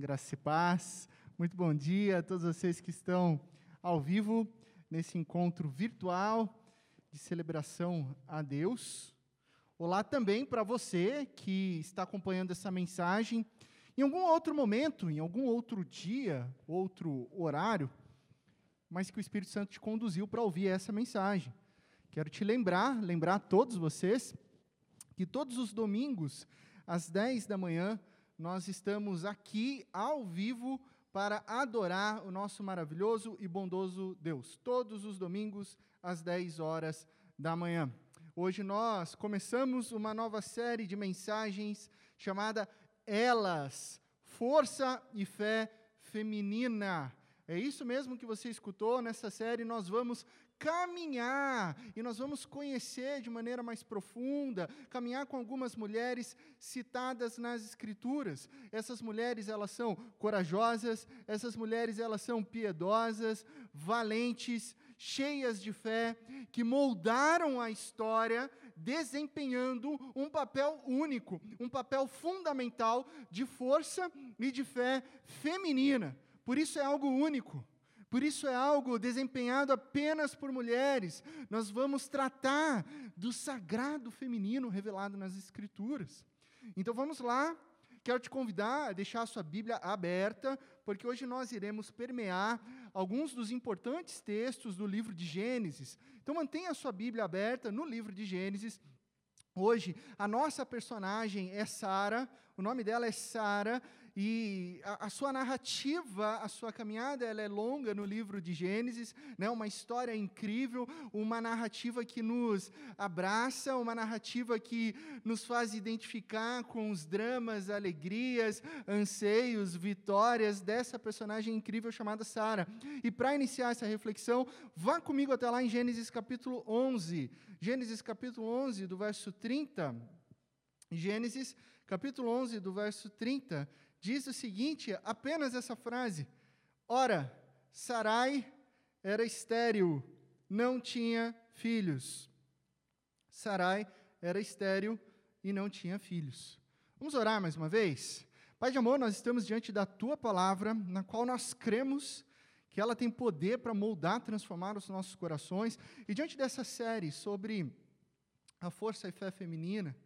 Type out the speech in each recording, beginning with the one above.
graça e paz. Muito bom dia a todos vocês que estão ao vivo nesse encontro virtual de celebração a Deus. Olá também para você que está acompanhando essa mensagem em algum outro momento, em algum outro dia, outro horário, mas que o Espírito Santo te conduziu para ouvir essa mensagem. Quero te lembrar, lembrar a todos vocês, que todos os domingos, às 10 da manhã, nós estamos aqui ao vivo para adorar o nosso maravilhoso e bondoso Deus. Todos os domingos, às 10 horas da manhã. Hoje nós começamos uma nova série de mensagens chamada Elas, Força e Fé Feminina. É isso mesmo que você escutou nessa série. Nós vamos caminhar e nós vamos conhecer de maneira mais profunda, caminhar com algumas mulheres citadas nas escrituras. Essas mulheres, elas são corajosas, essas mulheres, elas são piedosas, valentes, cheias de fé, que moldaram a história desempenhando um papel único, um papel fundamental de força e de fé feminina. Por isso é algo único. Por isso é algo desempenhado apenas por mulheres. Nós vamos tratar do sagrado feminino revelado nas Escrituras. Então vamos lá. Quero te convidar a deixar a sua Bíblia aberta, porque hoje nós iremos permear alguns dos importantes textos do livro de Gênesis. Então mantenha a sua Bíblia aberta no livro de Gênesis. Hoje a nossa personagem é Sara, o nome dela é Sara, e a, a, sua narrativa, a sua caminhada, ela é longa no livro de Gênesis, né? uma história incrível, uma narrativa que nos abraça, uma narrativa que nos faz identificar com os dramas, alegrias, anseios, vitórias dessa personagem incrível chamada Sara. E para iniciar essa reflexão, vá comigo até lá em Gênesis capítulo 11. Gênesis capítulo 11, do verso 30. Gênesis capítulo 11, do verso 30, diz o seguinte, apenas essa frase: Ora, Sarai era estéril, não tinha filhos. Sarai era estéril e não tinha filhos. Vamos orar mais uma vez? Pai de amor, nós estamos diante da tua palavra, na qual nós cremos que ela tem poder para moldar, transformar os nossos corações. E diante dessa série sobre a força e fé feminina,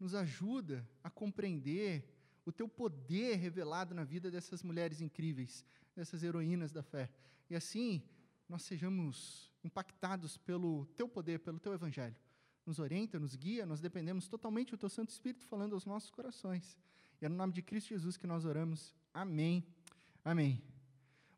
nos ajuda a compreender o teu poder revelado na vida dessas mulheres incríveis, dessas heroínas da fé. E assim, nós sejamos impactados pelo teu poder, pelo teu evangelho. Nos orienta, nos guia, nós dependemos totalmente do teu Santo Espírito falando aos nossos corações. E é no nome de Cristo Jesus que nós oramos. Amém. Amém.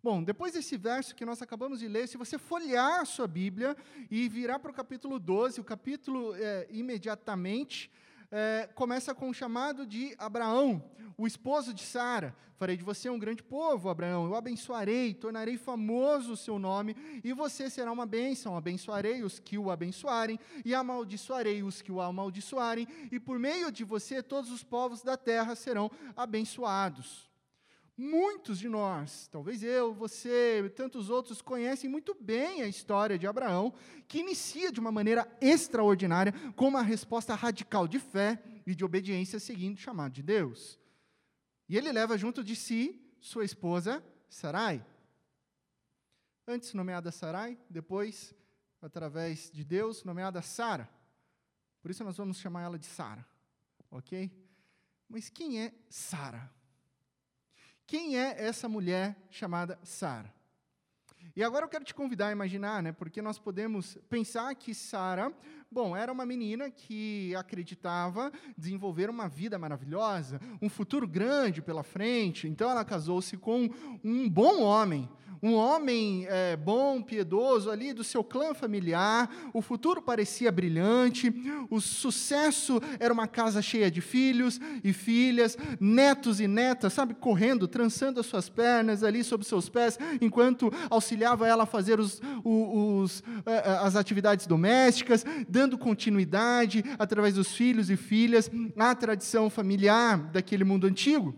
Bom, depois desse verso que nós acabamos de ler, se você folhear a sua Bíblia e virar para o capítulo 12, o capítulo é, imediatamente é, começa com o chamado de Abraão, o esposo de Sara. Farei de você um grande povo, Abraão. Eu abençoarei, tornarei famoso o seu nome, e você será uma bênção. Abençoarei os que o abençoarem, e amaldiçoarei os que o amaldiçoarem, e por meio de você todos os povos da terra serão abençoados. Muitos de nós, talvez eu, você e tantos outros, conhecem muito bem a história de Abraão, que inicia de uma maneira extraordinária com uma resposta radical de fé e de obediência seguindo o chamado de Deus. E ele leva junto de si sua esposa Sarai. Antes nomeada Sarai, depois, através de Deus, nomeada Sara. Por isso nós vamos chamar ela de Sara, ok? Mas quem é Sara? Quem é essa mulher chamada Sara? E agora eu quero te convidar a imaginar, né, porque nós podemos pensar que Sara, bom, era uma menina que acreditava desenvolver uma vida maravilhosa, um futuro grande pela frente, então ela casou-se com um bom homem, um homem é, bom, piedoso ali do seu clã familiar, o futuro parecia brilhante, o sucesso era uma casa cheia de filhos e filhas, netos e netas, sabe, correndo, trançando as suas pernas ali sob seus pés, enquanto auxiliava ela a fazer os, os, é, é, as atividades domésticas, dando continuidade através dos filhos e filhas à tradição familiar daquele mundo antigo.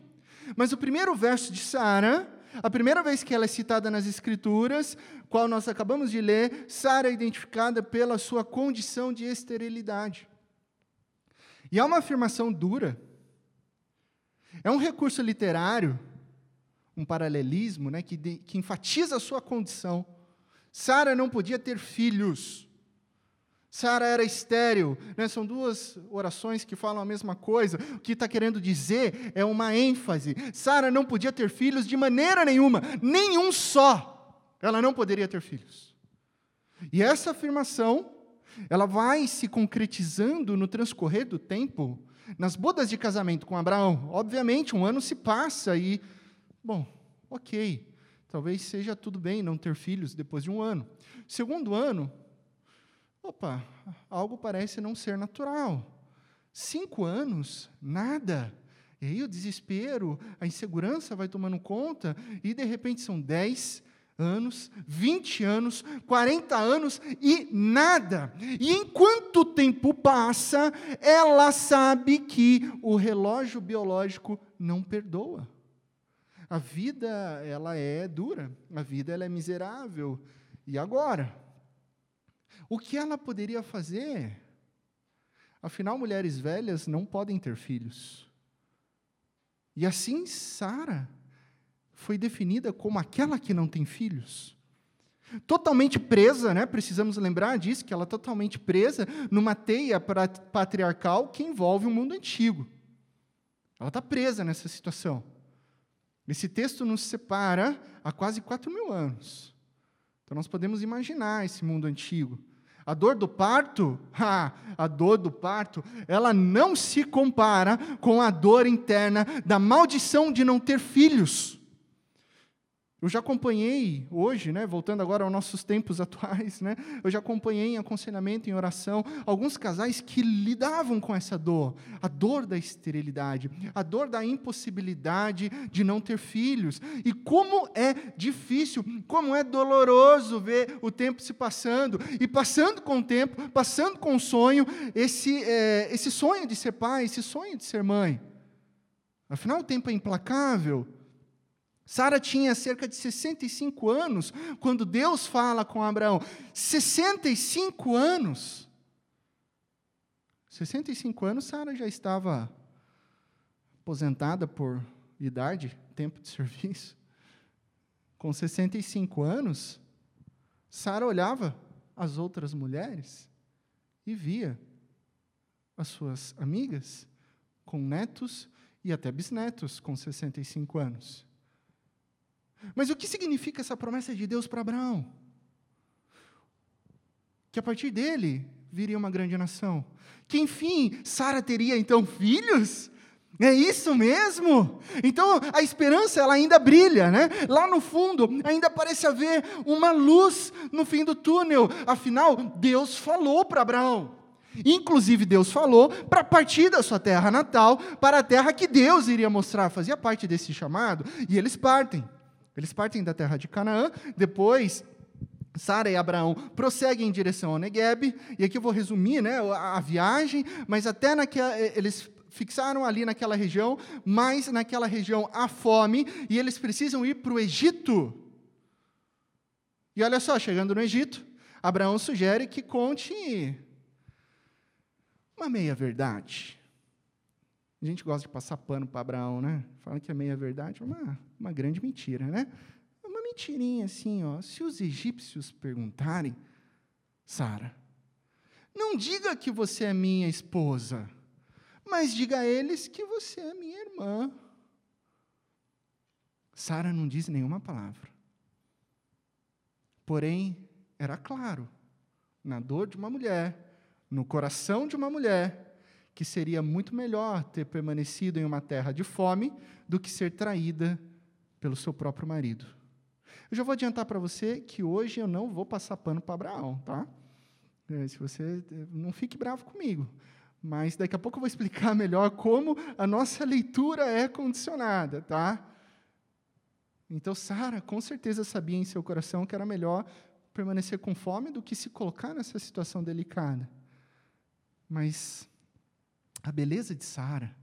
Mas o primeiro verso de Sara a primeira vez que ela é citada nas Escrituras, qual nós acabamos de ler, Sara é identificada pela sua condição de esterilidade. E é uma afirmação dura. É um recurso literário um paralelismo né, que, de, que enfatiza a sua condição. Sara não podia ter filhos. Sara era estéril. Né? São duas orações que falam a mesma coisa. O que está querendo dizer é uma ênfase. Sara não podia ter filhos de maneira nenhuma, nenhum só. Ela não poderia ter filhos. E essa afirmação, ela vai se concretizando no transcorrer do tempo, nas bodas de casamento com Abraão. Obviamente, um ano se passa e, bom, ok, talvez seja tudo bem não ter filhos depois de um ano. Segundo ano, opa, algo parece não ser natural. Cinco anos, nada. E aí o desespero, a insegurança vai tomando conta, e de repente são dez, anos, 20 anos, 40 anos e nada. E enquanto o tempo passa, ela sabe que o relógio biológico não perdoa. A vida, ela é dura, a vida ela é miserável. E agora? O que ela poderia fazer? Afinal, mulheres velhas não podem ter filhos. E assim, Sara foi definida como aquela que não tem filhos. Totalmente presa, né? precisamos lembrar disso, que ela é totalmente presa numa teia patriarcal que envolve o mundo antigo. Ela está presa nessa situação. Esse texto nos separa há quase quatro mil anos. Então nós podemos imaginar esse mundo antigo. A dor do parto, ah, a dor do parto, ela não se compara com a dor interna da maldição de não ter filhos. Eu já acompanhei hoje, né, voltando agora aos nossos tempos atuais, né, eu já acompanhei em aconselhamento, em oração, alguns casais que lidavam com essa dor, a dor da esterilidade, a dor da impossibilidade de não ter filhos. E como é difícil, como é doloroso ver o tempo se passando, e passando com o tempo, passando com o sonho, esse, é, esse sonho de ser pai, esse sonho de ser mãe. Afinal, o tempo é implacável. Sara tinha cerca de 65 anos quando Deus fala com Abraão. 65 anos. 65 anos, Sara já estava aposentada por idade, tempo de serviço. Com 65 anos, Sara olhava as outras mulheres e via as suas amigas com netos e até bisnetos com 65 anos. Mas o que significa essa promessa de Deus para Abraão? Que a partir dele viria uma grande nação. Que enfim, Sara teria então filhos? É isso mesmo? Então a esperança ela ainda brilha, né? Lá no fundo ainda parece haver uma luz no fim do túnel. Afinal, Deus falou para Abraão. Inclusive, Deus falou para partir da sua terra natal para a terra que Deus iria mostrar, fazia parte desse chamado, e eles partem. Eles partem da terra de Canaã, depois Sara e Abraão prosseguem em direção ao Negueb, e aqui eu vou resumir né, a, a viagem, mas até naquela, eles fixaram ali naquela região, mas naquela região há fome, e eles precisam ir para o Egito. E olha só, chegando no Egito, Abraão sugere que conte uma meia-verdade. A gente gosta de passar pano para Abraão, né? Fala que é meia-verdade, uma uma grande mentira, né? Uma mentirinha assim, ó. Se os egípcios perguntarem, Sara, não diga que você é minha esposa, mas diga a eles que você é minha irmã. Sara não diz nenhuma palavra. Porém, era claro, na dor de uma mulher, no coração de uma mulher, que seria muito melhor ter permanecido em uma terra de fome do que ser traída pelo seu próprio marido. Eu já vou adiantar para você que hoje eu não vou passar pano para Abraão, tá? É, se você não fique bravo comigo, mas daqui a pouco eu vou explicar melhor como a nossa leitura é condicionada, tá? Então Sara com certeza sabia em seu coração que era melhor permanecer com fome do que se colocar nessa situação delicada. Mas a beleza de Sara,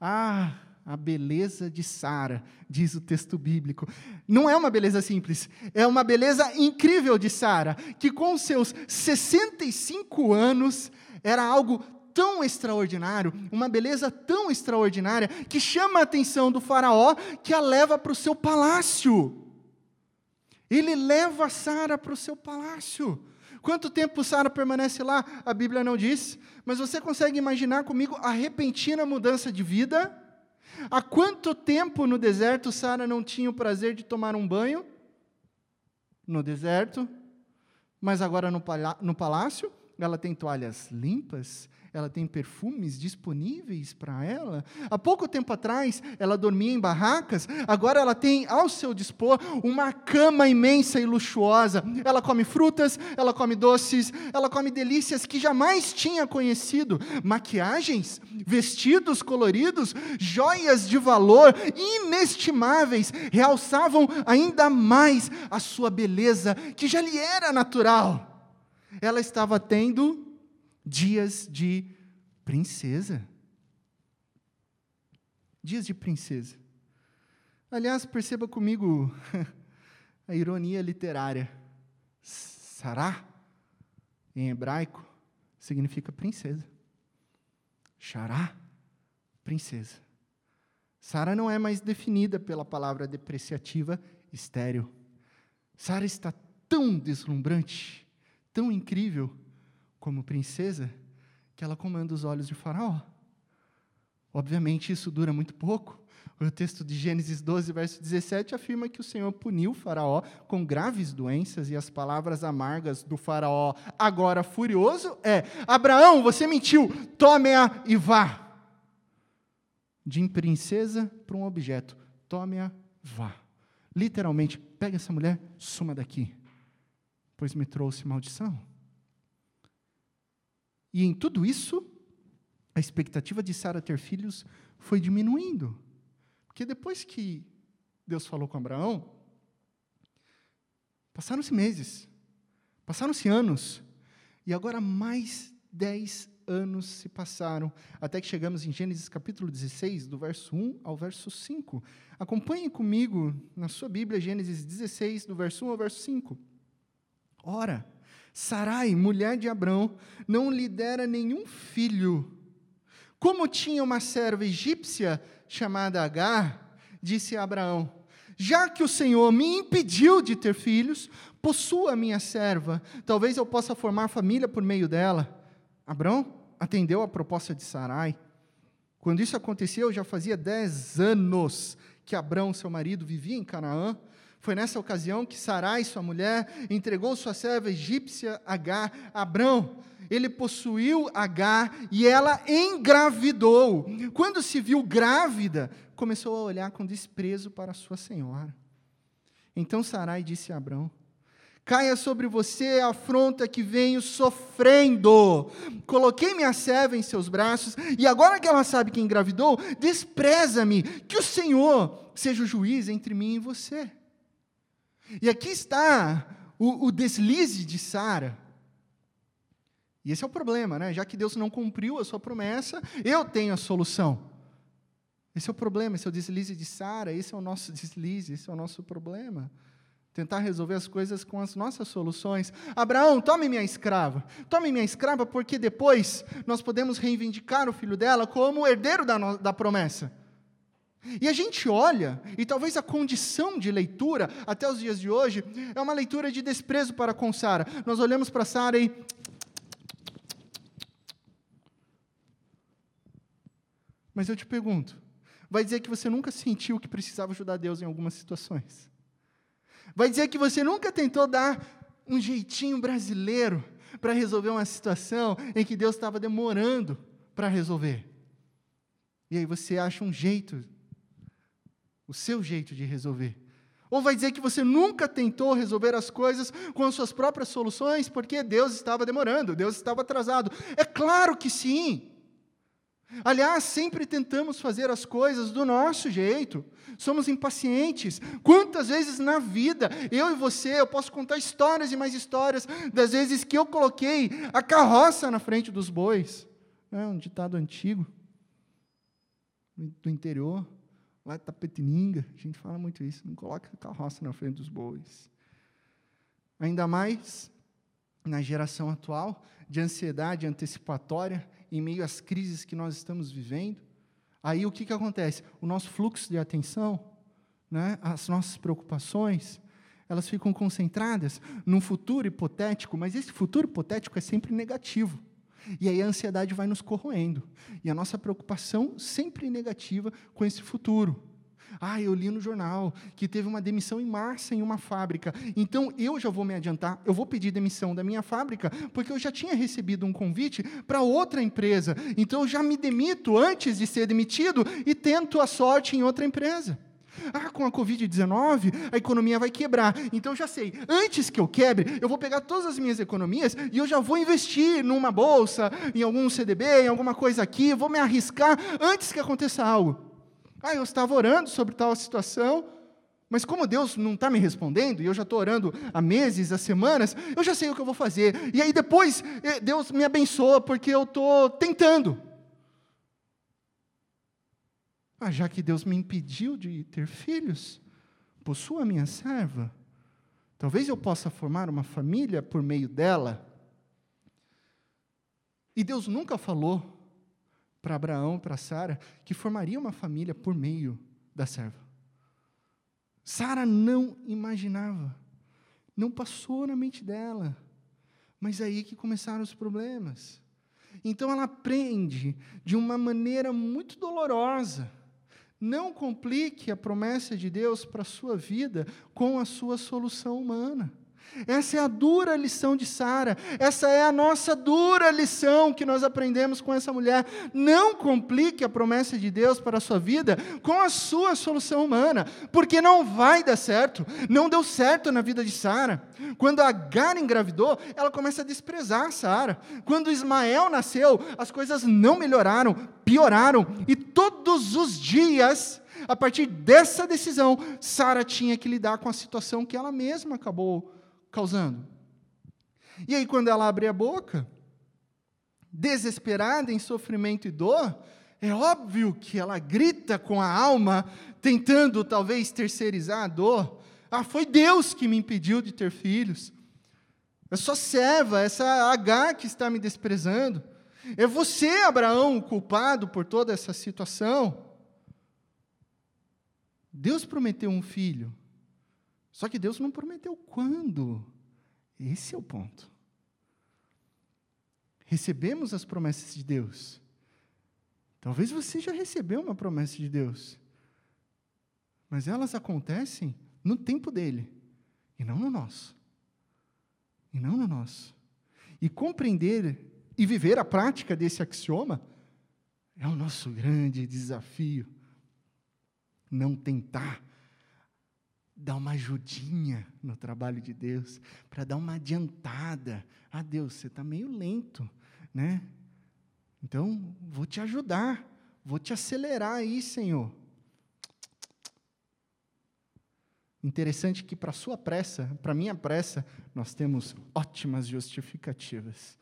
ah, a beleza de Sara, diz o texto bíblico. Não é uma beleza simples, é uma beleza incrível de Sara, que com seus 65 anos era algo tão extraordinário, uma beleza tão extraordinária, que chama a atenção do Faraó, que a leva para o seu palácio. Ele leva Sara para o seu palácio. Quanto tempo Sara permanece lá? A Bíblia não diz, mas você consegue imaginar comigo a repentina mudança de vida? Há quanto tempo no deserto Sara não tinha o prazer de tomar um banho? No deserto, mas agora no, palácio, ela tem toalhas limpas, ela tem perfumes disponíveis para ela. Há pouco tempo atrás, ela dormia em barracas, agora ela tem ao seu dispor uma cama imensa e luxuosa. Ela come frutas, ela come doces, ela come delícias que jamais tinha conhecido. Maquiagens, vestidos coloridos, joias de valor inestimáveis realçavam ainda mais a sua beleza, que já lhe era natural. Ela estava tendo dias de princesa. Dias de princesa. Aliás, perceba comigo a ironia literária. Sará, em hebraico, significa princesa. Xará, princesa. Sara não é mais definida pela palavra depreciativa estéreo. Sara está tão deslumbrante, tão incrível, como princesa que ela comanda os olhos de Faraó. Obviamente, isso dura muito pouco. O texto de Gênesis 12, verso 17, afirma que o Senhor puniu Faraó com graves doenças e as palavras amargas do Faraó, agora furioso, é: Abraão, você mentiu, tome-a e vá. De princesa para um objeto, tome-a, vá. Literalmente, pega essa mulher, suma daqui, pois me trouxe maldição. E em tudo isso, a expectativa de Sara ter filhos foi diminuindo. Porque depois que Deus falou com Abraão, passaram-se meses, passaram-se anos, e agora mais dez anos se passaram, até que chegamos em Gênesis capítulo 16, do verso 1 ao verso 5. Acompanhe comigo na sua Bíblia, Gênesis 16, do verso 1 ao verso 5. Ora, Sarai, mulher de Abrão, não lhe dera nenhum filho. Como tinha uma serva egípcia chamada Agar, disse a Abraão: Já que o Senhor me impediu de ter filhos, possua minha serva, talvez eu possa formar família por meio dela. Abraão atendeu a proposta de Sarai. Quando isso aconteceu, já fazia dez anos que Abrão, seu marido, vivia em Canaã. Foi nessa ocasião que Sarai, sua mulher, entregou sua serva egípcia Agar a Abrão. Ele possuiu Agar e ela engravidou. Quando se viu grávida, começou a olhar com desprezo para sua senhora. Então Sarai disse a Abrão: Caia sobre você a afronta que venho sofrendo. Coloquei minha serva em seus braços, e agora que ela sabe que engravidou, despreza-me, que o Senhor seja o juiz entre mim e você. E aqui está o, o deslize de Sara. E esse é o problema, né? Já que Deus não cumpriu a sua promessa, eu tenho a solução. Esse é o problema, esse é o deslize de Sara, esse é o nosso deslize, esse é o nosso problema. Tentar resolver as coisas com as nossas soluções. Abraão, tome minha escrava. Tome minha escrava, porque depois nós podemos reivindicar o filho dela como herdeiro da, da promessa. E a gente olha, e talvez a condição de leitura, até os dias de hoje, é uma leitura de desprezo para com Sara. Nós olhamos para Sara e. Mas eu te pergunto: vai dizer que você nunca sentiu que precisava ajudar Deus em algumas situações? Vai dizer que você nunca tentou dar um jeitinho brasileiro para resolver uma situação em que Deus estava demorando para resolver? E aí você acha um jeito o seu jeito de resolver. Ou vai dizer que você nunca tentou resolver as coisas com as suas próprias soluções porque Deus estava demorando, Deus estava atrasado. É claro que sim. Aliás, sempre tentamos fazer as coisas do nosso jeito. Somos impacientes. Quantas vezes na vida, eu e você, eu posso contar histórias e mais histórias das vezes que eu coloquei a carroça na frente dos bois. É um ditado antigo do interior. Lá de Tapetininga, a gente fala muito isso, não coloca a carroça na frente dos bois. Ainda mais na geração atual de ansiedade antecipatória em meio às crises que nós estamos vivendo. Aí o que, que acontece? O nosso fluxo de atenção, né, as nossas preocupações, elas ficam concentradas num futuro hipotético, mas esse futuro hipotético é sempre negativo. E aí a ansiedade vai nos corroendo. E a nossa preocupação sempre negativa com esse futuro. Ah, eu li no jornal que teve uma demissão em massa em uma fábrica. Então eu já vou me adiantar, eu vou pedir demissão da minha fábrica, porque eu já tinha recebido um convite para outra empresa. Então eu já me demito antes de ser demitido e tento a sorte em outra empresa. Ah, com a Covid-19, a economia vai quebrar. Então, já sei, antes que eu quebre, eu vou pegar todas as minhas economias e eu já vou investir numa bolsa, em algum CDB, em alguma coisa aqui, vou me arriscar antes que aconteça algo. Ah, eu estava orando sobre tal situação, mas como Deus não está me respondendo, e eu já estou orando há meses, há semanas, eu já sei o que eu vou fazer. E aí depois, eh, Deus me abençoa, porque eu estou tentando. Ah, já que Deus me impediu de ter filhos, possua a minha serva. Talvez eu possa formar uma família por meio dela. E Deus nunca falou para Abraão, para Sara, que formaria uma família por meio da serva. Sara não imaginava, não passou na mente dela. Mas é aí que começaram os problemas. Então ela aprende de uma maneira muito dolorosa não complique a promessa de Deus para a sua vida com a sua solução humana. Essa é a dura lição de Sara. Essa é a nossa dura lição que nós aprendemos com essa mulher. Não complique a promessa de Deus para a sua vida com a sua solução humana, porque não vai dar certo. Não deu certo na vida de Sara. Quando Agar engravidou, ela começa a desprezar Sara. Quando Ismael nasceu, as coisas não melhoraram, pioraram, e todos os dias a partir dessa decisão, Sara tinha que lidar com a situação que ela mesma acabou causando. E aí, quando ela abre a boca, desesperada em sofrimento e dor, é óbvio que ela grita com a alma, tentando talvez terceirizar a dor. Ah, foi Deus que me impediu de ter filhos. É só serva, essa H que está me desprezando. É você, Abraão, o culpado por toda essa situação. Deus prometeu um filho. Só que Deus não prometeu quando. Esse é o ponto. Recebemos as promessas de Deus. Talvez você já recebeu uma promessa de Deus. Mas elas acontecem no tempo dele e não no nosso. E não no nosso. E compreender e viver a prática desse axioma é o nosso grande desafio. Não tentar dar uma ajudinha no trabalho de Deus, para dar uma adiantada. Ah, Deus, você está meio lento, né? Então, vou te ajudar, vou te acelerar aí, Senhor. Interessante que para sua pressa, para minha pressa, nós temos ótimas justificativas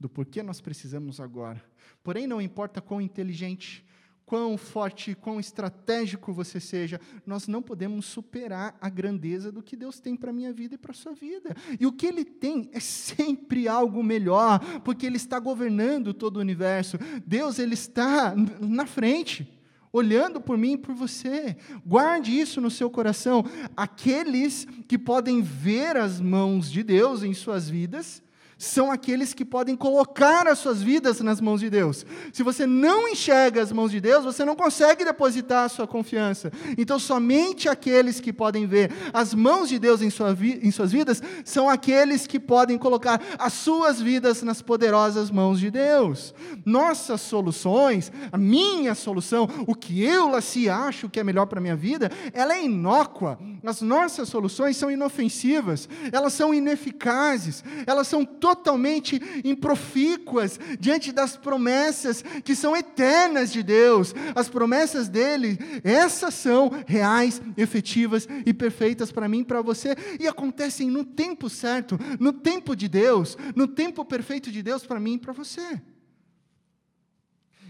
do porquê nós precisamos agora. Porém, não importa quão inteligente, quão forte, quão estratégico você seja, nós não podemos superar a grandeza do que Deus tem para a minha vida e para a sua vida. E o que Ele tem é sempre algo melhor, porque Ele está governando todo o universo. Deus, Ele está na frente olhando por mim e por você. Guarde isso no seu coração. Aqueles que podem ver as mãos de Deus em suas vidas, são aqueles que podem colocar as suas vidas nas mãos de Deus. Se você não enxerga as mãos de Deus, você não consegue depositar a sua confiança. Então, somente aqueles que podem ver as mãos de Deus em, sua em suas vidas são aqueles que podem colocar as suas vidas nas poderosas mãos de Deus. Nossas soluções, a minha solução, o que eu, Laci, acho que é melhor para a minha vida, ela é inócua. As nossas soluções são inofensivas, elas são ineficazes, elas são totalmente totalmente improfícuas diante das promessas que são eternas de Deus. As promessas dele, essas são reais, efetivas e perfeitas para mim e para você, e acontecem no tempo certo, no tempo de Deus, no tempo perfeito de Deus para mim e para você.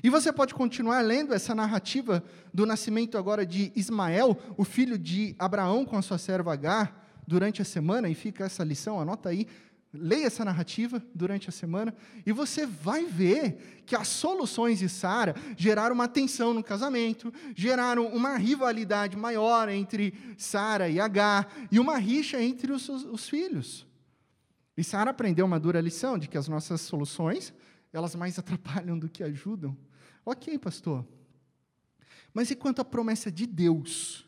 E você pode continuar lendo essa narrativa do nascimento agora de Ismael, o filho de Abraão com a sua serva Agar, durante a semana, e fica essa lição, anota aí, Leia essa narrativa durante a semana e você vai ver que as soluções de Sara geraram uma tensão no casamento, geraram uma rivalidade maior entre Sara e Agar e uma rixa entre os, os filhos. E Sara aprendeu uma dura lição de que as nossas soluções, elas mais atrapalham do que ajudam. Ok, pastor. Mas e quanto à promessa de Deus?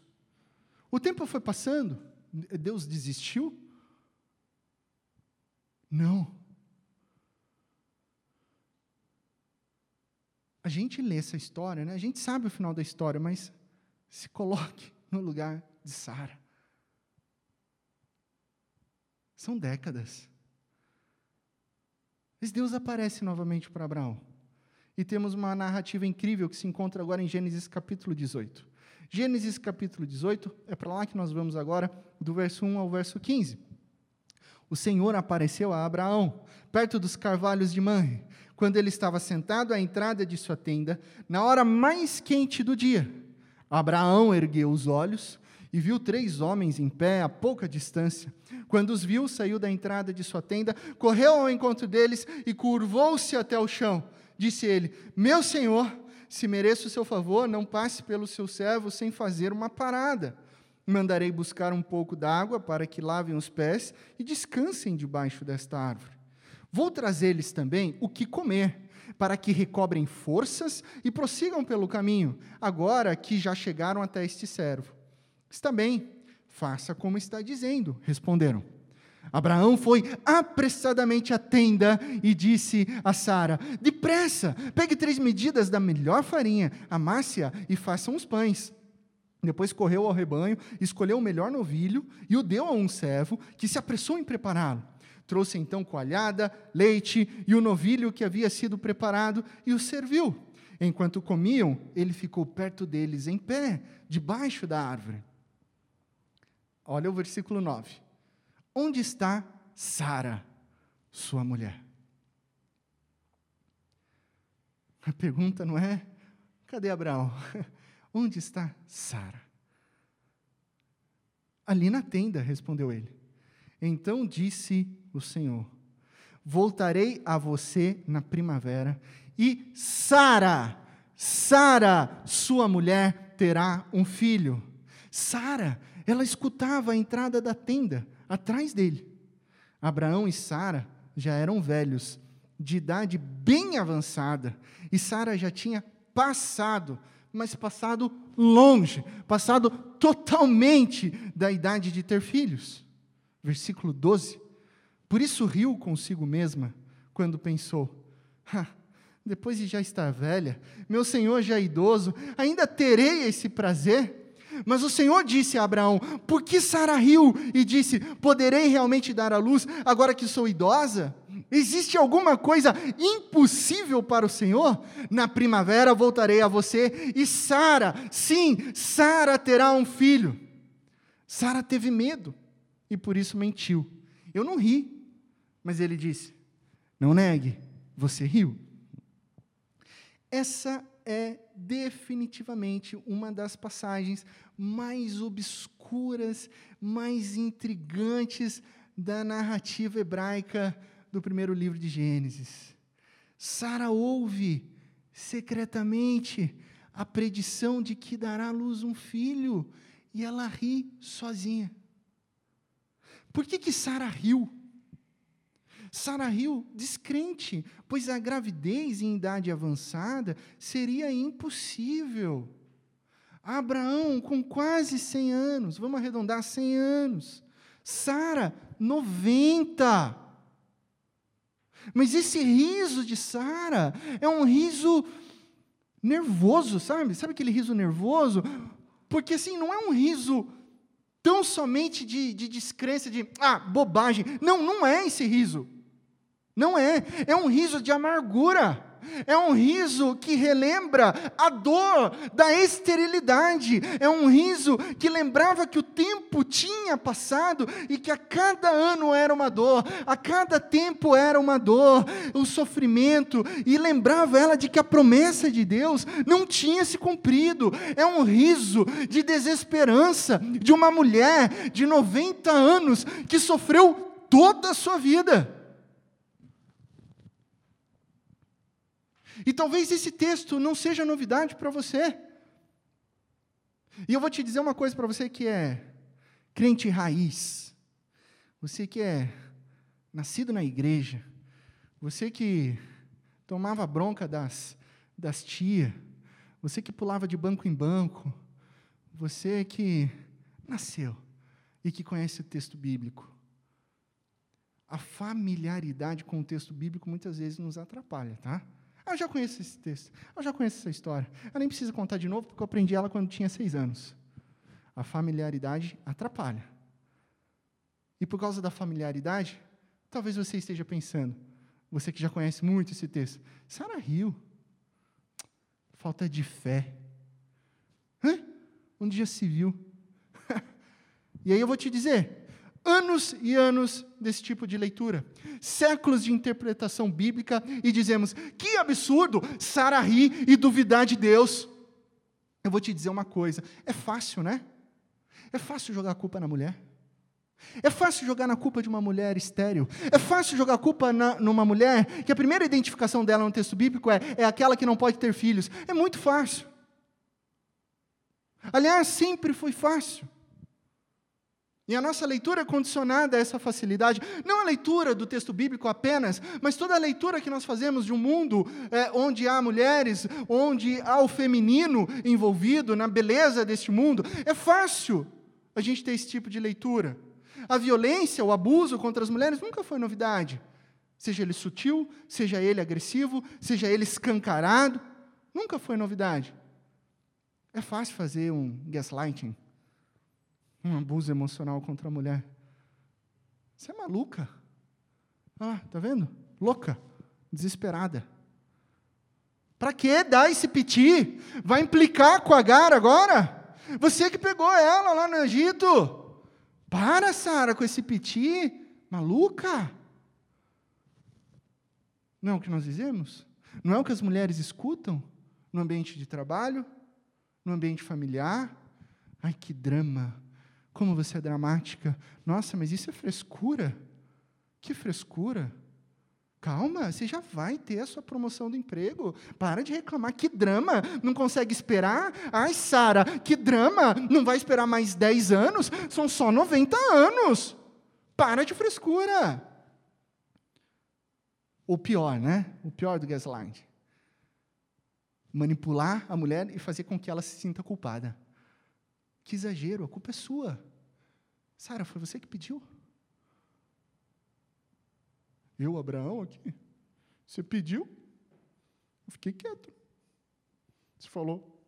O tempo foi passando, Deus desistiu? Não. A gente lê essa história, né? a gente sabe o final da história, mas se coloque no lugar de Sara. São décadas. Mas Deus aparece novamente para Abraão. E temos uma narrativa incrível que se encontra agora em Gênesis capítulo 18. Gênesis capítulo 18, é para lá que nós vamos agora, do verso 1 ao verso 15 o Senhor apareceu a Abraão, perto dos carvalhos de Manre, quando ele estava sentado à entrada de sua tenda, na hora mais quente do dia. Abraão ergueu os olhos e viu três homens em pé a pouca distância. Quando os viu, saiu da entrada de sua tenda, correu ao encontro deles e curvou-se até o chão. Disse ele: Meu senhor, se mereço o seu favor, não passe pelo seu servo sem fazer uma parada. Mandarei buscar um pouco d'água para que lavem os pés e descansem debaixo desta árvore. Vou trazer-lhes também o que comer, para que recobrem forças e prossigam pelo caminho, agora que já chegaram até este servo. Está bem, faça como está dizendo, responderam. Abraão foi apressadamente à tenda e disse a Sara: Depressa, pegue três medidas da melhor farinha, amasse-a e façam os pães. Depois correu ao rebanho, escolheu o melhor novilho e o deu a um servo que se apressou em prepará-lo. Trouxe então coalhada, leite e o novilho que havia sido preparado e o serviu. Enquanto comiam, ele ficou perto deles, em pé, debaixo da árvore. Olha o versículo 9. Onde está Sara, sua mulher? A pergunta não é: cadê Abraão? Onde está Sara? Ali na tenda, respondeu ele. Então disse o Senhor: Voltarei a você na primavera, e Sara, Sara, sua mulher, terá um filho. Sara, ela escutava a entrada da tenda, atrás dele. Abraão e Sara já eram velhos, de idade bem avançada, e Sara já tinha passado mas passado longe, passado totalmente da idade de ter filhos. Versículo 12. Por isso riu consigo mesma quando pensou: depois de já estar velha, meu senhor já é idoso, ainda terei esse prazer? Mas o Senhor disse a Abraão: Por que Sara riu e disse: Poderei realmente dar à luz agora que sou idosa? Existe alguma coisa impossível para o Senhor? Na primavera voltarei a você e Sara, sim, Sara terá um filho. Sara teve medo e por isso mentiu. Eu não ri, mas ele disse: Não negue, você riu. Essa é definitivamente uma das passagens mais obscuras, mais intrigantes da narrativa hebraica do primeiro livro de Gênesis. Sara ouve secretamente a predição de que dará à luz um filho e ela ri sozinha. Por que que Sara riu? Sara riu descrente, pois a gravidez em idade avançada seria impossível. Abraão, com quase 100 anos, vamos arredondar 100 anos. Sara, 90. Mas esse riso de Sara é um riso nervoso, sabe? Sabe aquele riso nervoso? Porque assim, não é um riso tão somente de, de descrença, de ah, bobagem. Não, não é esse riso. Não é. É um riso de amargura. É um riso que relembra a dor da esterilidade. É um riso que lembrava que o tempo tinha passado e que a cada ano era uma dor, a cada tempo era uma dor, o sofrimento, e lembrava ela de que a promessa de Deus não tinha se cumprido. É um riso de desesperança de uma mulher de 90 anos que sofreu toda a sua vida. E talvez esse texto não seja novidade para você. E eu vou te dizer uma coisa para você que é crente raiz, você que é nascido na igreja, você que tomava bronca das, das tia, você que pulava de banco em banco, você que nasceu e que conhece o texto bíblico. A familiaridade com o texto bíblico muitas vezes nos atrapalha, tá? Eu já conheço esse texto, eu já conheço essa história. Eu nem preciso contar de novo, porque eu aprendi ela quando tinha seis anos. A familiaridade atrapalha. E por causa da familiaridade, talvez você esteja pensando, você que já conhece muito esse texto, Sara riu. Falta de fé. Hã? Onde já se viu? e aí eu vou te dizer, anos e anos desse tipo de leitura, séculos de interpretação bíblica e dizemos: que absurdo Sara rir e duvidar de Deus. Eu vou te dizer uma coisa: é fácil, né? É fácil jogar a culpa na mulher. É fácil jogar na culpa de uma mulher estéril. É fácil jogar a culpa na, numa mulher que a primeira identificação dela no texto bíblico é, é aquela que não pode ter filhos. É muito fácil. Aliás, sempre foi fácil. E a nossa leitura é condicionada a essa facilidade. Não a leitura do texto bíblico apenas, mas toda a leitura que nós fazemos de um mundo é, onde há mulheres, onde há o feminino envolvido na beleza deste mundo. É fácil a gente ter esse tipo de leitura. A violência, o abuso contra as mulheres nunca foi novidade. Seja ele sutil, seja ele agressivo, seja ele escancarado, nunca foi novidade. É fácil fazer um gaslighting um abuso emocional contra a mulher. Você é maluca. Ah, tá vendo? Louca, desesperada. Para que dar esse piti? Vai implicar com Agar agora? Você que pegou ela lá no Egito. Para, Sara, com esse piti. Maluca. Não é o que nós dizemos? Não é o que as mulheres escutam no ambiente de trabalho, no ambiente familiar? Ai, que drama. Como você é dramática. Nossa, mas isso é frescura. Que frescura. Calma, você já vai ter a sua promoção do emprego. Para de reclamar. Que drama. Não consegue esperar? Ai, Sara, que drama. Não vai esperar mais 10 anos? São só 90 anos. Para de frescura. O pior, né? O pior do gaslight. Manipular a mulher e fazer com que ela se sinta culpada. Que exagero, a culpa é sua. Sara, foi você que pediu? Eu, Abraão, aqui? Você pediu? Eu fiquei quieto. Você falou,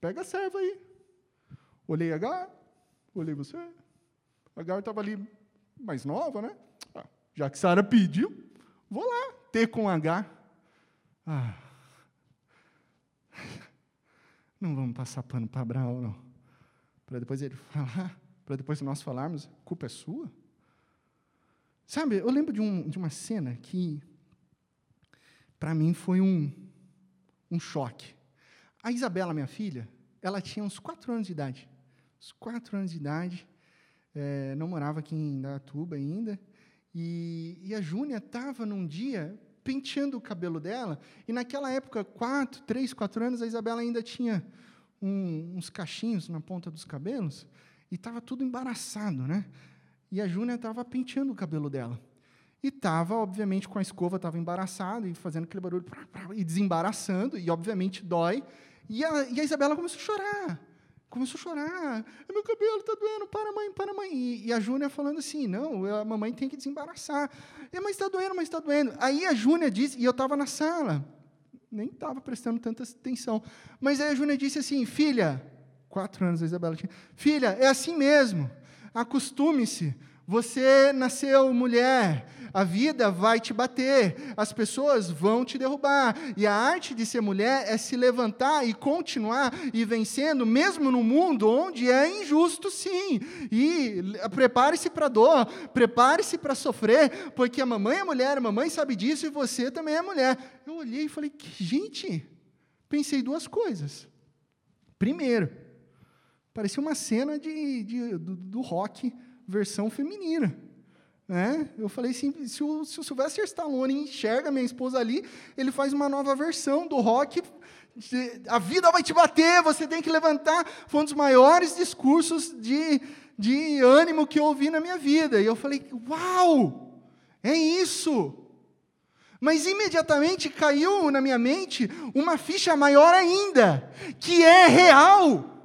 pega a serva aí. Olhei Agar, olhei você. Agar estava ali mais nova, né? Ah, já que Sara pediu, vou lá ter com Agar. Ah. Não vamos passar pano para Abraão, não para depois ele falar, para depois nós falarmos, culpa é sua? Sabe, eu lembro de, um, de uma cena que, para mim, foi um, um choque. A Isabela, minha filha, ela tinha uns quatro anos de idade. Uns quatro anos de idade, é, não morava aqui em Datuba ainda, e, e a Júnia estava num dia penteando o cabelo dela, e naquela época, quatro, três, quatro anos, a Isabela ainda tinha um, uns cachinhos na ponta dos cabelos e estava tudo embaraçado, né? E a Júnia estava penteando o cabelo dela. E estava, obviamente, com a escova, estava embaraçado e fazendo aquele barulho e desembaraçando, e obviamente dói. E a, e a Isabela começou a chorar. Começou a chorar. Meu cabelo está doendo, para, mãe, para, mãe. E, e a Júnia falando assim: não, a mamãe tem que desembaraçar. É, mas está doendo, mas está doendo. Aí a Júnia disse, e eu estava na sala nem estava prestando tanta atenção. Mas aí a Júnia disse assim: Filha, quatro anos a Isabela tinha, Filha, é assim mesmo, acostume-se. Você nasceu mulher, a vida vai te bater, as pessoas vão te derrubar. E a arte de ser mulher é se levantar e continuar e vencendo, mesmo no mundo onde é injusto, sim. E prepare-se para dor, prepare-se para sofrer, porque a mamãe é mulher, a mamãe sabe disso e você também é mulher. Eu olhei e falei, gente, pensei duas coisas. Primeiro, parecia uma cena de, de do, do rock versão feminina. Né? Eu falei assim, se o, se o Sylvester Stallone enxerga minha esposa ali, ele faz uma nova versão do rock. A vida vai te bater, você tem que levantar. Foi um dos maiores discursos de, de ânimo que eu ouvi na minha vida. E eu falei, uau, é isso. Mas imediatamente caiu na minha mente uma ficha maior ainda, que é real.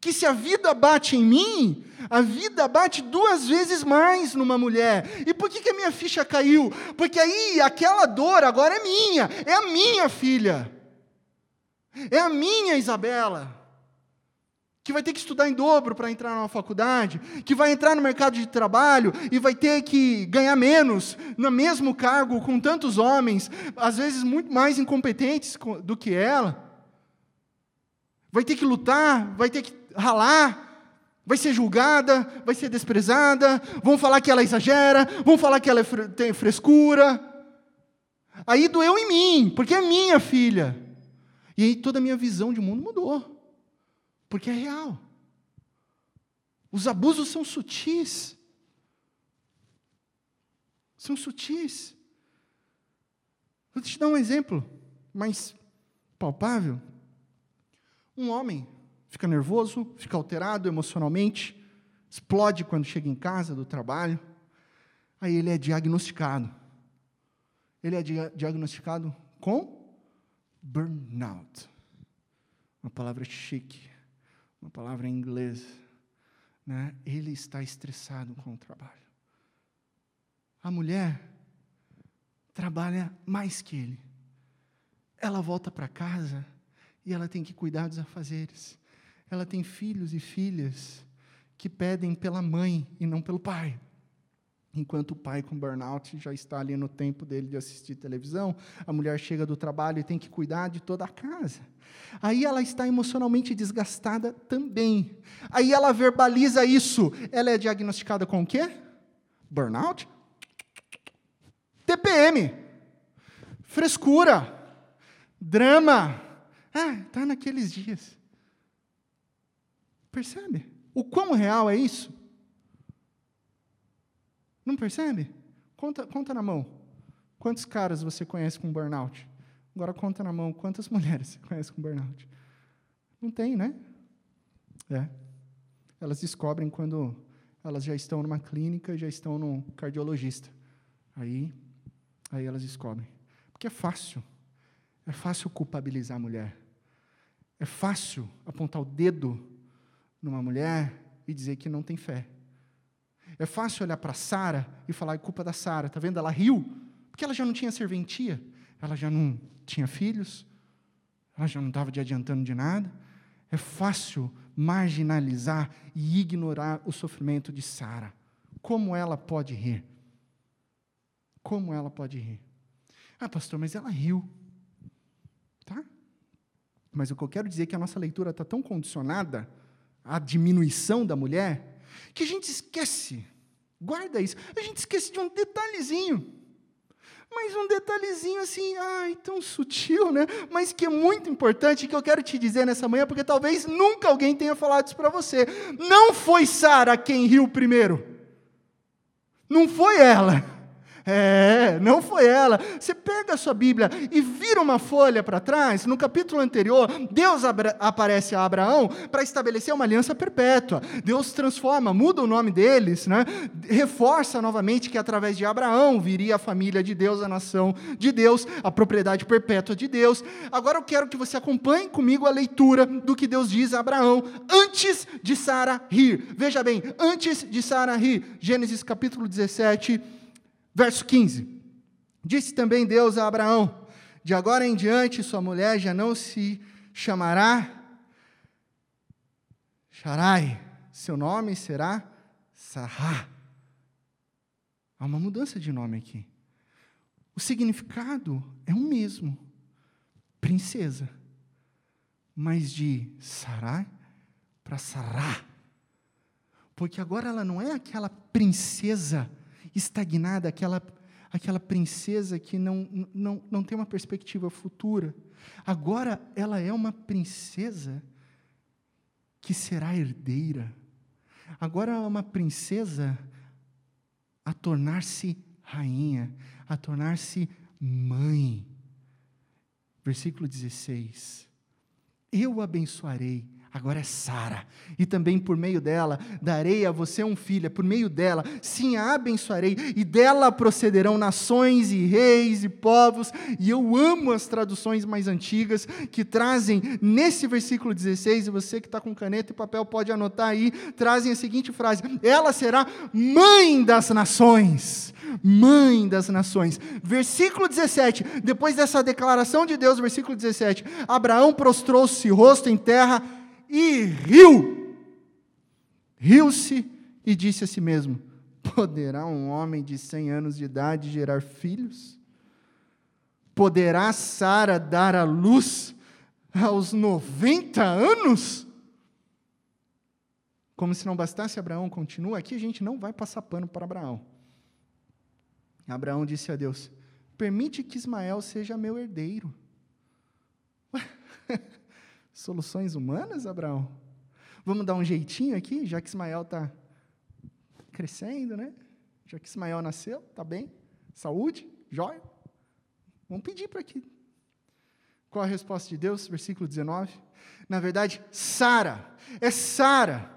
Que se a vida bate em mim, a vida bate duas vezes mais numa mulher. E por que, que a minha ficha caiu? Porque aí aquela dor agora é minha, é a minha filha, é a minha Isabela, que vai ter que estudar em dobro para entrar numa faculdade, que vai entrar no mercado de trabalho e vai ter que ganhar menos no mesmo cargo com tantos homens, às vezes muito mais incompetentes do que ela. Vai ter que lutar, vai ter que ralar, vai ser julgada, vai ser desprezada, vão falar que ela exagera, vão falar que ela é tem frescura. Aí doeu em mim, porque é minha filha. E aí toda a minha visão de mundo mudou, porque é real. Os abusos são sutis. São sutis. Vou te dar um exemplo mais palpável. Um homem fica nervoso, fica alterado emocionalmente, explode quando chega em casa do trabalho. Aí ele é diagnosticado. Ele é diagnosticado com burnout. Uma palavra chique, uma palavra em inglês. Né? Ele está estressado com o trabalho. A mulher trabalha mais que ele. Ela volta para casa e ela tem que cuidar dos afazeres ela tem filhos e filhas que pedem pela mãe e não pelo pai. Enquanto o pai com burnout já está ali no tempo dele de assistir televisão, a mulher chega do trabalho e tem que cuidar de toda a casa. Aí ela está emocionalmente desgastada também. Aí ela verbaliza isso. Ela é diagnosticada com o quê? Burnout? TPM. Frescura. Drama. Ah, está naqueles dias. Percebe? O quão real é isso? Não percebe? Conta, conta na mão. Quantos caras você conhece com burnout? Agora conta na mão quantas mulheres você conhece com burnout. Não tem, né? É. Elas descobrem quando elas já estão numa clínica, já estão num cardiologista. Aí, aí elas descobrem. Porque é fácil. É fácil culpabilizar a mulher. É fácil apontar o dedo numa mulher e dizer que não tem fé. É fácil olhar para Sara e falar, é culpa da Sara, tá vendo? Ela riu, porque ela já não tinha serventia, ela já não tinha filhos, ela já não estava adiantando de nada. É fácil marginalizar e ignorar o sofrimento de Sara. Como ela pode rir? Como ela pode rir? Ah, pastor, mas ela riu. Tá? Mas o que eu quero dizer é que a nossa leitura está tão condicionada a diminuição da mulher, que a gente esquece, guarda isso, a gente esquece de um detalhezinho. Mas um detalhezinho assim, ai, tão sutil, né? Mas que é muito importante, que eu quero te dizer nessa manhã, porque talvez nunca alguém tenha falado isso para você. Não foi Sara quem riu primeiro. Não foi ela. É, não foi ela. Você pega a sua Bíblia e vira uma folha para trás, no capítulo anterior, Deus aparece a Abraão para estabelecer uma aliança perpétua. Deus transforma, muda o nome deles, né? reforça novamente que através de Abraão viria a família de Deus, a nação de Deus, a propriedade perpétua de Deus. Agora eu quero que você acompanhe comigo a leitura do que Deus diz a Abraão antes de Sara rir. Veja bem, antes de Sara rir, Gênesis capítulo 17 Verso 15: Disse também Deus a Abraão: De agora em diante sua mulher já não se chamará Sharai, seu nome será Sará. Há uma mudança de nome aqui. O significado é o mesmo, princesa, mas de Sarai para Sará. Porque agora ela não é aquela princesa estagnada, aquela, aquela princesa que não, não, não tem uma perspectiva futura. Agora ela é uma princesa que será herdeira. Agora é uma princesa a tornar-se rainha, a tornar-se mãe. Versículo 16: Eu abençoarei agora é Sara, e também por meio dela darei a você um filho, por meio dela, sim, a abençoarei, e dela procederão nações e reis e povos, e eu amo as traduções mais antigas que trazem nesse versículo 16, e você que está com caneta e papel pode anotar aí, trazem a seguinte frase: ela será mãe das nações. Mãe das nações. Versículo 17, depois dessa declaração de Deus, versículo 17: Abraão prostrou-se rosto em terra e riu. Riu-se e disse a si mesmo: Poderá um homem de cem anos de idade gerar filhos? Poderá Sara dar a luz aos 90 anos? Como se não bastasse Abraão, continua aqui, a gente não vai passar pano para Abraão. Abraão disse a Deus: Permite que Ismael seja meu herdeiro. Soluções humanas, Abraão? Vamos dar um jeitinho aqui, já que Ismael está crescendo, né? Já que Ismael nasceu, está bem? Saúde? Jóia? Vamos pedir para aqui. Qual a resposta de Deus? Versículo 19. Na verdade, Sara, é Sara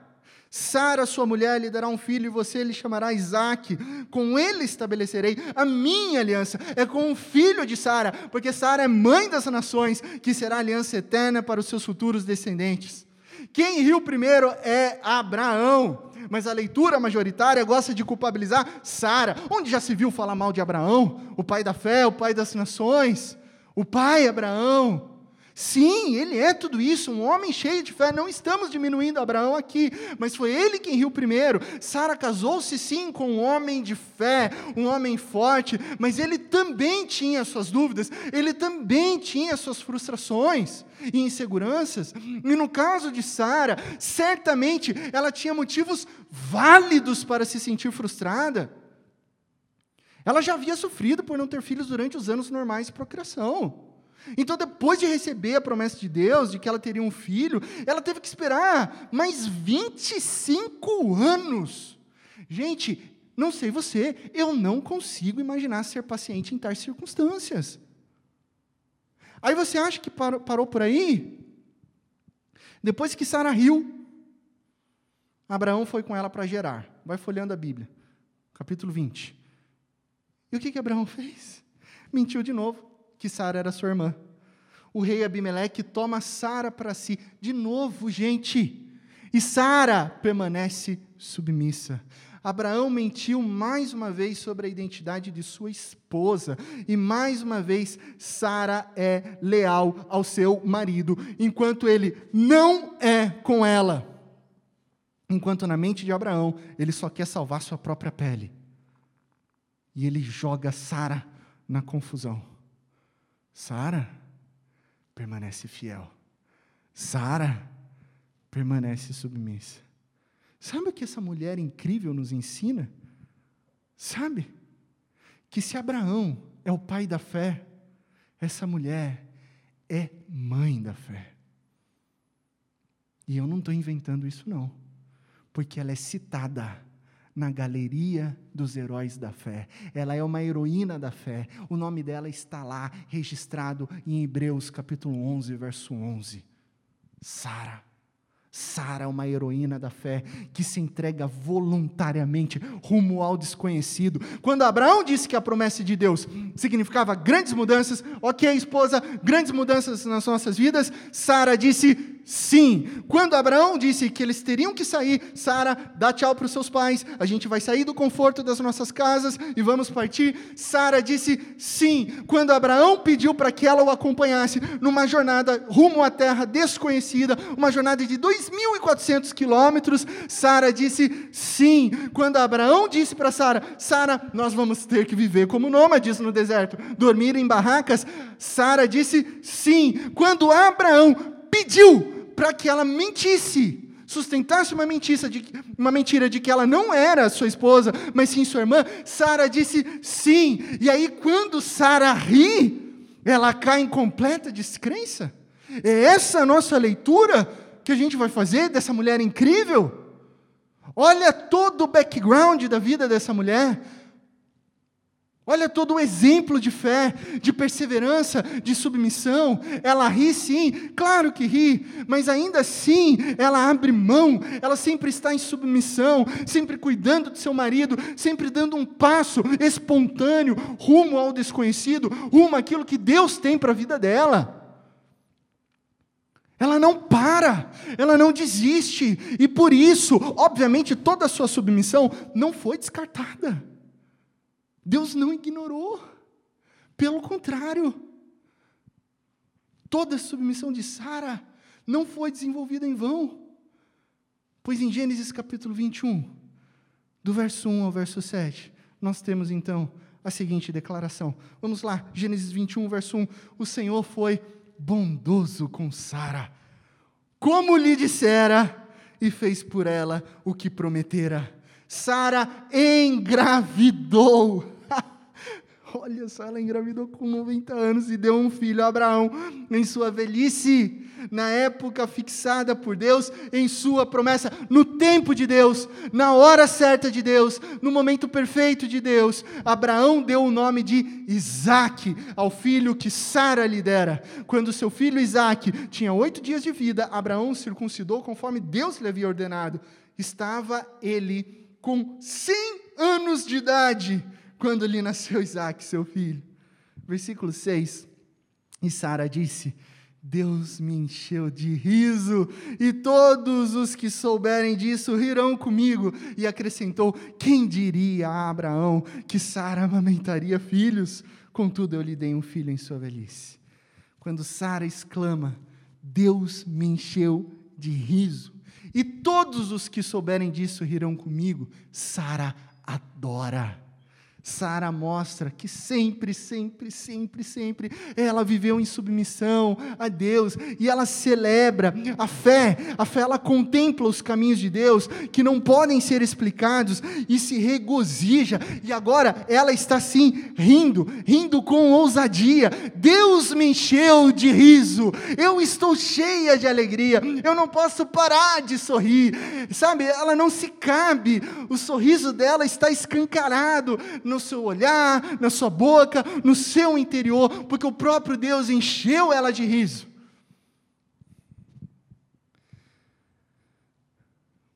Sara, sua mulher, lhe dará um filho e você lhe chamará Isaac. Com ele estabelecerei a minha aliança. É com o filho de Sara, porque Sara é mãe das nações, que será aliança eterna para os seus futuros descendentes. Quem riu primeiro é Abraão, mas a leitura majoritária gosta de culpabilizar Sara. Onde já se viu falar mal de Abraão? O pai da fé, o pai das nações, o pai Abraão. Sim, ele é tudo isso, um homem cheio de fé. Não estamos diminuindo Abraão aqui, mas foi ele quem riu primeiro. Sara casou-se sim com um homem de fé, um homem forte, mas ele também tinha suas dúvidas, ele também tinha suas frustrações e inseguranças. E no caso de Sara, certamente ela tinha motivos válidos para se sentir frustrada. Ela já havia sofrido por não ter filhos durante os anos normais de procriação. Então, depois de receber a promessa de Deus de que ela teria um filho, ela teve que esperar mais 25 anos. Gente, não sei você, eu não consigo imaginar ser paciente em tais circunstâncias. Aí você acha que parou, parou por aí? Depois que Sara riu, Abraão foi com ela para Gerar. Vai folhando a Bíblia, capítulo 20. E o que, que Abraão fez? Mentiu de novo que Sara era sua irmã. O rei Abimeleque toma Sara para si. De novo, gente. E Sara permanece submissa. Abraão mentiu mais uma vez sobre a identidade de sua esposa, e mais uma vez Sara é leal ao seu marido, enquanto ele não é com ela. Enquanto na mente de Abraão, ele só quer salvar sua própria pele. E ele joga Sara na confusão. Sara permanece fiel. Sara permanece submissa. Sabe o que essa mulher incrível nos ensina? Sabe? Que se Abraão é o pai da fé, essa mulher é mãe da fé. E eu não estou inventando isso, não, porque ela é citada na galeria dos heróis da fé. Ela é uma heroína da fé. O nome dela está lá, registrado em Hebreus capítulo 11, verso 11. Sara. Sara é uma heroína da fé que se entrega voluntariamente rumo ao desconhecido. Quando Abraão disse que a promessa de Deus significava grandes mudanças, ok, esposa, grandes mudanças nas nossas vidas, Sara disse Sim. Quando Abraão disse que eles teriam que sair, Sara, dá tchau para os seus pais, a gente vai sair do conforto das nossas casas e vamos partir. Sara disse sim. Quando Abraão pediu para que ela o acompanhasse numa jornada rumo à terra desconhecida, uma jornada de 2.400 quilômetros, Sara disse sim. Quando Abraão disse para Sara: Sara, nós vamos ter que viver como nômades no deserto, dormir em barracas, Sara disse sim. Quando Abraão pediu para que ela mentisse, sustentasse uma mentira, de, uma mentira de que ela não era sua esposa, mas sim sua irmã, Sara disse sim. E aí, quando Sara ri, ela cai em completa descrença. É essa a nossa leitura que a gente vai fazer dessa mulher incrível? Olha todo o background da vida dessa mulher. Olha todo o exemplo de fé, de perseverança, de submissão. Ela ri sim, claro que ri, mas ainda assim ela abre mão, ela sempre está em submissão, sempre cuidando do seu marido, sempre dando um passo espontâneo rumo ao desconhecido, rumo àquilo que Deus tem para a vida dela. Ela não para, ela não desiste, e por isso, obviamente, toda a sua submissão não foi descartada. Deus não ignorou. Pelo contrário, toda a submissão de Sara não foi desenvolvida em vão. Pois em Gênesis capítulo 21, do verso 1 ao verso 7, nós temos então a seguinte declaração. Vamos lá, Gênesis 21, verso 1. O Senhor foi bondoso com Sara, como lhe dissera, e fez por ela o que prometera. Sara engravidou Olha só, ela engravidou com 90 anos e deu um filho a Abraão em sua velhice, na época fixada por Deus, em sua promessa, no tempo de Deus, na hora certa de Deus, no momento perfeito de Deus. Abraão deu o nome de Isaac ao filho que Sara lhe dera. Quando seu filho Isaac tinha oito dias de vida, Abraão circuncidou conforme Deus lhe havia ordenado. Estava ele com 100 anos de idade quando lhe nasceu Isaac, seu filho. Versículo 6. E Sara disse: Deus me encheu de riso, e todos os que souberem disso rirão comigo. E acrescentou: Quem diria a Abraão que Sara amamentaria filhos? Contudo, eu lhe dei um filho em sua velhice. Quando Sara exclama: Deus me encheu de riso, e todos os que souberem disso rirão comigo, Sara adora. Sara mostra que sempre, sempre, sempre, sempre ela viveu em submissão a Deus e ela celebra a fé. A fé ela contempla os caminhos de Deus que não podem ser explicados e se regozija. E agora ela está assim rindo, rindo com ousadia. Deus me encheu de riso. Eu estou cheia de alegria. Eu não posso parar de sorrir. Sabe? Ela não se cabe. O sorriso dela está escancarado no no seu olhar, na sua boca, no seu interior, porque o próprio Deus encheu ela de riso.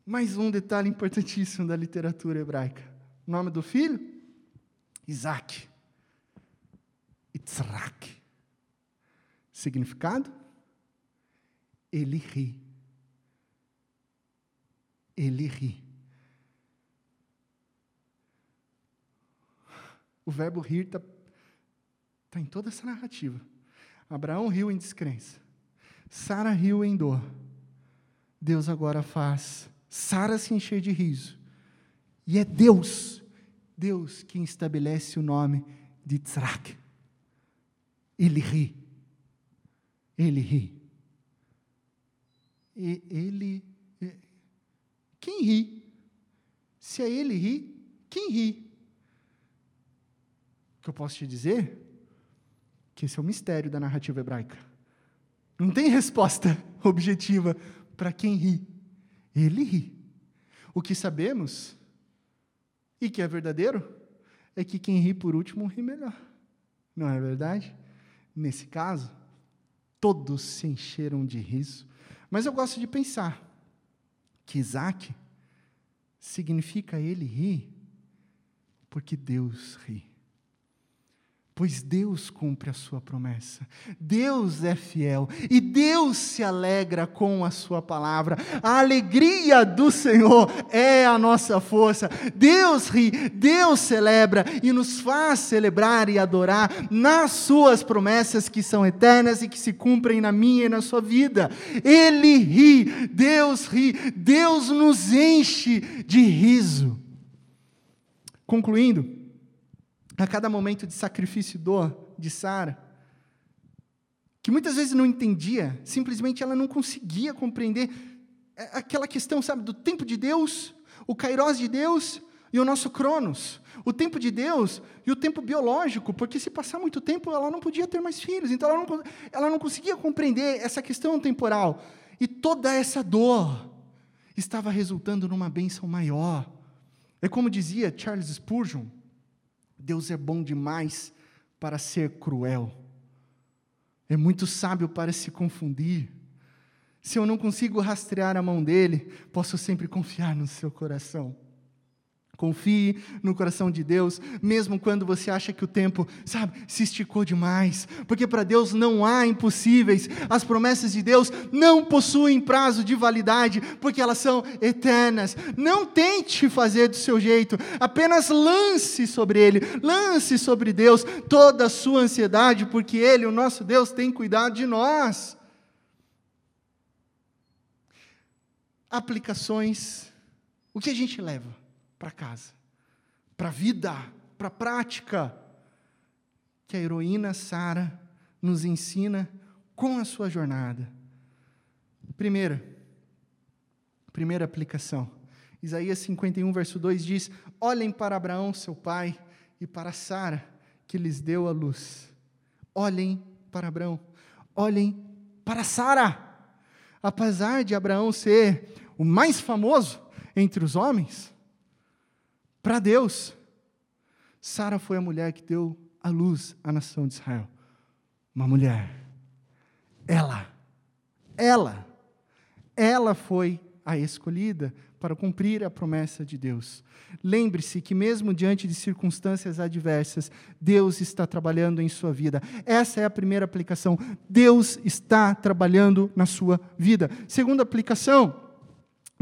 Mais um detalhe importantíssimo da literatura hebraica. O nome do filho? Isaac. Itzrak. Significado? Ele ri. Ele ri. O verbo rir está tá em toda essa narrativa. Abraão riu em descrença. Sara riu em dor. Deus agora faz Sara se encher de riso. E é Deus, Deus quem estabelece o nome de Tzrak. Ele ri. Ele ri. E ele. Quem ri? Se é ele ri, quem ri? O que eu posso te dizer? Que esse é o mistério da narrativa hebraica. Não tem resposta objetiva para quem ri. Ele ri. O que sabemos, e que é verdadeiro, é que quem ri por último ri melhor. Não é verdade? Nesse caso, todos se encheram de riso. Mas eu gosto de pensar que Isaac significa ele rir porque Deus ri. Pois Deus cumpre a sua promessa, Deus é fiel e Deus se alegra com a sua palavra. A alegria do Senhor é a nossa força. Deus ri, Deus celebra e nos faz celebrar e adorar nas suas promessas que são eternas e que se cumprem na minha e na sua vida. Ele ri, Deus ri, Deus nos enche de riso. Concluindo, a cada momento de sacrifício e dor de Sara, que muitas vezes não entendia, simplesmente ela não conseguia compreender é, aquela questão, sabe, do tempo de Deus, o kairós de Deus e o nosso cronos, o tempo de Deus e o tempo biológico, porque se passar muito tempo ela não podia ter mais filhos, então ela não, ela não conseguia compreender essa questão temporal. E toda essa dor estava resultando numa bênção maior. É como dizia Charles Spurgeon, Deus é bom demais para ser cruel. É muito sábio para se confundir. Se eu não consigo rastrear a mão dele, posso sempre confiar no seu coração. Confie no coração de Deus, mesmo quando você acha que o tempo, sabe, se esticou demais. Porque para Deus não há impossíveis. As promessas de Deus não possuem prazo de validade, porque elas são eternas. Não tente fazer do seu jeito, apenas lance sobre Ele, lance sobre Deus toda a sua ansiedade, porque Ele, o nosso Deus, tem cuidado de nós. Aplicações. O que a gente leva? Para casa, para a vida, para a prática, que a heroína Sara nos ensina com a sua jornada. Primeira, primeira aplicação. Isaías 51, verso 2 diz: Olhem para Abraão, seu pai, e para Sara, que lhes deu a luz. Olhem para Abraão, olhem para Sara. Apesar de Abraão ser o mais famoso entre os homens, para Deus, Sara foi a mulher que deu a luz à nação de Israel. Uma mulher. Ela, ela, ela foi a escolhida para cumprir a promessa de Deus. Lembre-se que, mesmo diante de circunstâncias adversas, Deus está trabalhando em sua vida. Essa é a primeira aplicação. Deus está trabalhando na sua vida. Segunda aplicação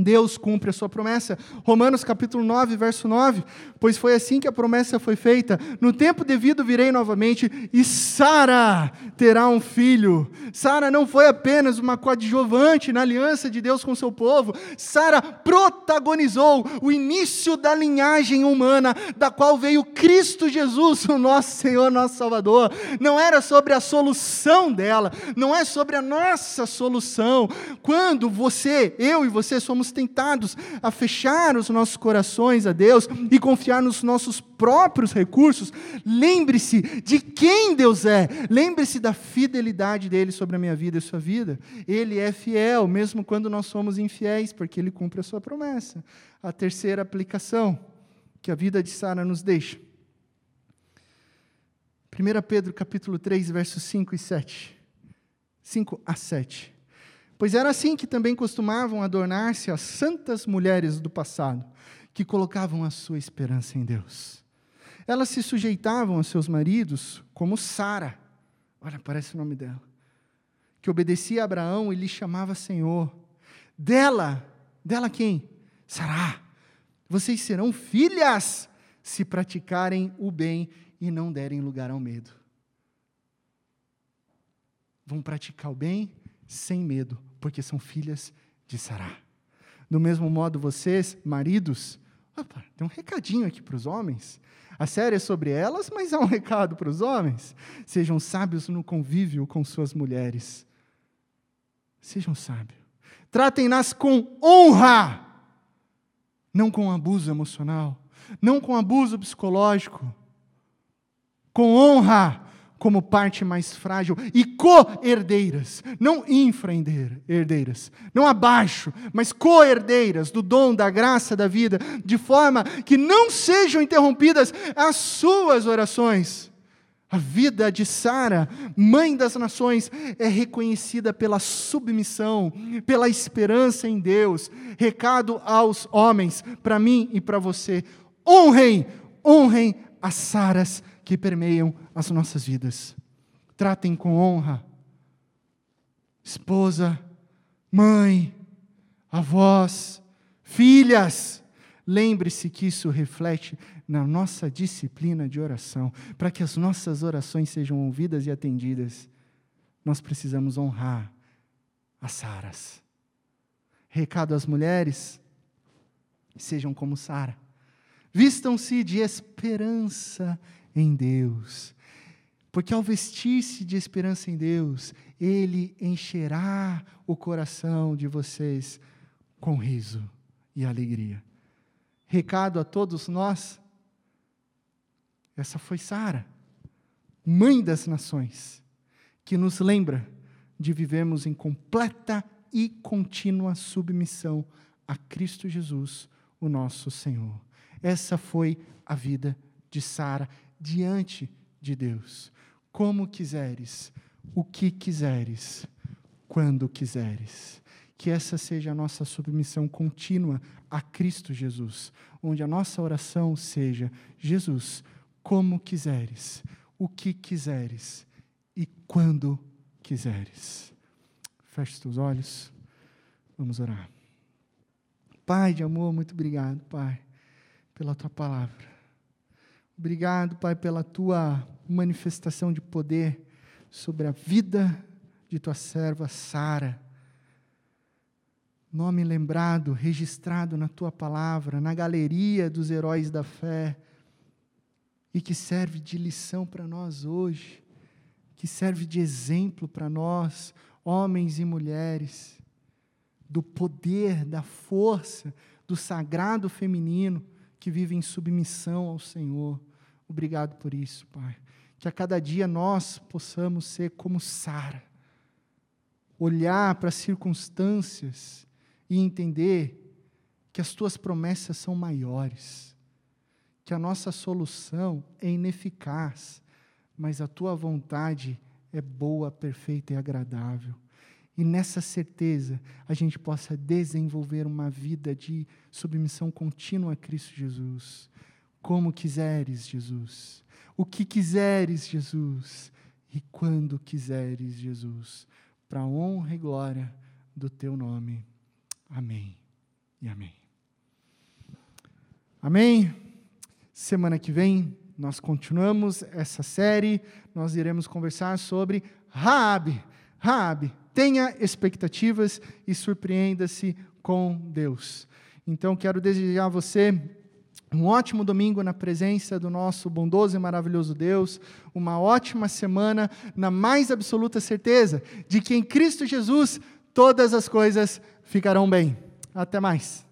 Deus cumpre a sua promessa. Romanos capítulo 9, verso 9. Pois foi assim que a promessa foi feita: No tempo devido virei novamente, e Sara terá um filho. Sara não foi apenas uma coadjuvante na aliança de Deus com seu povo. Sara protagonizou o início da linhagem humana, da qual veio Cristo Jesus, o nosso Senhor, nosso Salvador. Não era sobre a solução dela, não é sobre a nossa solução. Quando você, eu e você somos somos tentados a fechar os nossos corações a Deus e confiar nos nossos próprios recursos, lembre-se de quem Deus é, lembre-se da fidelidade dele sobre a minha vida e sua vida. Ele é fiel, mesmo quando nós somos infiéis, porque ele cumpre a sua promessa. A terceira aplicação que a vida de Sara nos deixa. 1 Pedro capítulo 3, versos 5 e 7. 5 a 7. Pois era assim que também costumavam adornar-se as santas mulheres do passado, que colocavam a sua esperança em Deus. Elas se sujeitavam a seus maridos, como Sara, olha, parece o nome dela, que obedecia a Abraão e lhe chamava Senhor. Dela, dela quem? Sara. Vocês serão filhas se praticarem o bem e não derem lugar ao medo. Vão praticar o bem sem medo, porque são filhas de Sará. Do mesmo modo, vocês, maridos, opa, tem um recadinho aqui para os homens. A série é sobre elas, mas há um recado para os homens. Sejam sábios no convívio com suas mulheres. Sejam sábios. Tratem-nas com honra, não com abuso emocional, não com abuso psicológico. Com honra, como parte mais frágil e co-herdeiras, não infra-herdeiras, não abaixo, mas co-herdeiras do dom, da graça, da vida, de forma que não sejam interrompidas as suas orações. A vida de Sara, mãe das nações, é reconhecida pela submissão, pela esperança em Deus. Recado aos homens, para mim e para você: honrem, honrem as Saras que permeiam as nossas vidas. Tratem com honra esposa, mãe, avós, filhas. Lembre-se que isso reflete na nossa disciplina de oração. Para que as nossas orações sejam ouvidas e atendidas, nós precisamos honrar as Saras. Recado às mulheres: sejam como Sara. Vistam-se de esperança em Deus. Porque ao vestir-se de esperança em Deus, Ele encherá o coração de vocês com riso e alegria. Recado a todos nós: essa foi Sara, mãe das nações, que nos lembra de vivermos em completa e contínua submissão a Cristo Jesus, o nosso Senhor. Essa foi a vida de Sara diante de Deus, como quiseres, o que quiseres, quando quiseres. Que essa seja a nossa submissão contínua a Cristo Jesus, onde a nossa oração seja: Jesus, como quiseres, o que quiseres e quando quiseres. Feche os teus olhos, vamos orar. Pai de amor, muito obrigado, Pai, pela tua palavra. Obrigado, Pai, pela tua manifestação de poder sobre a vida de tua serva Sara. Nome lembrado, registrado na tua palavra, na galeria dos heróis da fé, e que serve de lição para nós hoje, que serve de exemplo para nós, homens e mulheres do poder, da força, do sagrado feminino que vive em submissão ao Senhor. Obrigado por isso, Pai. Que a cada dia nós possamos ser como Sara, olhar para as circunstâncias e entender que as tuas promessas são maiores, que a nossa solução é ineficaz, mas a tua vontade é boa, perfeita e agradável e nessa certeza a gente possa desenvolver uma vida de submissão contínua a Cristo Jesus. Como quiseres, Jesus. O que quiseres, Jesus. E quando quiseres, Jesus. Para a honra e glória do teu nome. Amém e amém. Amém. Semana que vem nós continuamos essa série. Nós iremos conversar sobre Raabe. Raabe, tenha expectativas e surpreenda-se com Deus. Então, quero desejar a você um ótimo domingo na presença do nosso bondoso e maravilhoso Deus, uma ótima semana, na mais absoluta certeza de que em Cristo Jesus todas as coisas ficarão bem. Até mais.